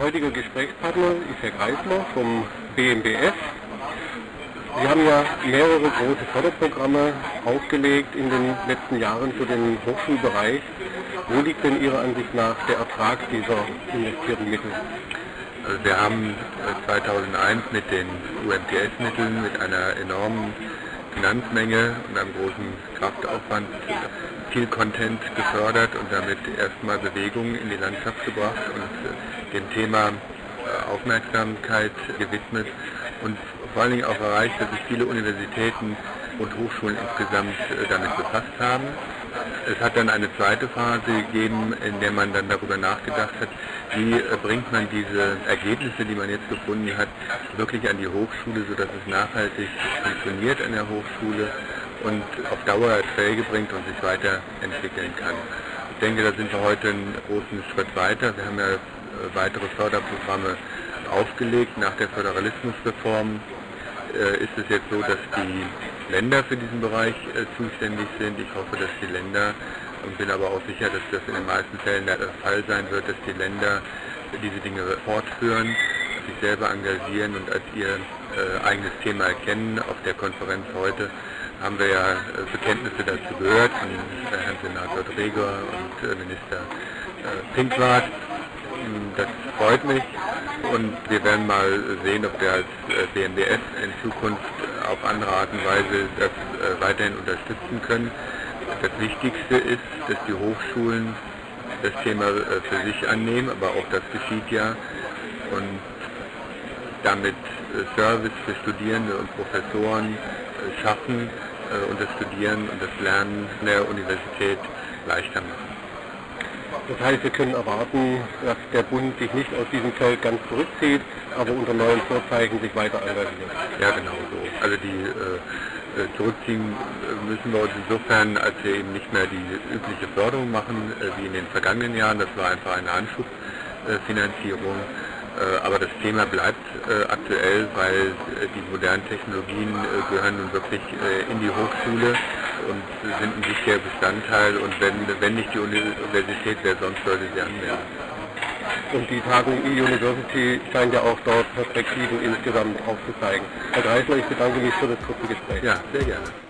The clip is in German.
heutiger Gesprächspartner ist Herr Greisler vom BMBF. Sie haben ja mehrere große Förderprogramme aufgelegt in den letzten Jahren für den Hochschulbereich. Wo liegt denn Ihrer Ansicht nach der Ertrag dieser investierten Mittel? Also wir haben 2001 äh, mit den UMTS-Mitteln mit einer enormen Finanzmenge und einem großen Kraftaufwand viel Content gefördert und damit erstmal Bewegung in die Landschaft gebracht und äh, dem Thema äh, Aufmerksamkeit gewidmet und vor allen Dingen auch erreicht, dass sich viele Universitäten und Hochschulen insgesamt äh, damit befasst haben. Es hat dann eine zweite Phase gegeben, in der man dann darüber nachgedacht hat, wie bringt man diese Ergebnisse, die man jetzt gefunden hat, wirklich an die Hochschule, sodass es nachhaltig funktioniert an der Hochschule und auf Dauer Erträge bringt und sich weiterentwickeln kann. Ich denke, da sind wir heute einen großen Schritt weiter. Wir haben ja äh, weitere Förderprogramme aufgelegt. Nach der Föderalismusreform äh, ist es jetzt so, dass die Länder für diesen Bereich äh, zuständig sind. Ich hoffe, dass die Länder und bin aber auch sicher, dass das in den meisten Fällen der Fall sein wird, dass die Länder diese Dinge fortführen, sich selber engagieren und als ihr äh, eigenes Thema erkennen. Auf der Konferenz heute haben wir ja äh, Bekenntnisse dazu gehört von äh, Herrn Senator Dreger und äh, Minister Pinkwart. Das freut mich und wir werden mal sehen, ob wir als BMDS in Zukunft auf andere Art und Weise das weiterhin unterstützen können. Das Wichtigste ist, dass die Hochschulen das Thema für sich annehmen, aber auch das geschieht ja und damit Service für Studierende und Professoren schaffen äh, und das Studieren und das Lernen der Universität leichter machen. Das heißt, wir können erwarten, dass der Bund sich nicht aus diesem Feld ganz zurückzieht, aber unter neuen Vorzeichen sich weiter engagiert. Ja, genau so. Also die äh, äh zurückziehen äh, müssen wir uns insofern, als wir eben nicht mehr die übliche Förderung machen, äh, wie in den vergangenen Jahren. Das war einfach eine Anschubfinanzierung. Äh, aber das Thema bleibt äh, aktuell, weil die modernen Technologien gehören nun wirklich in die Hochschule und sind ein wichtiger Bestandteil und wenn, wenn nicht die Universität, wer sonst sollte sie anwenden. Und die Tagung E-University scheint ja auch dort Perspektiven insgesamt aufzuzeigen. Herr Greisler, ich bedanke mich für das kurze Gespräch. Ja, sehr gerne.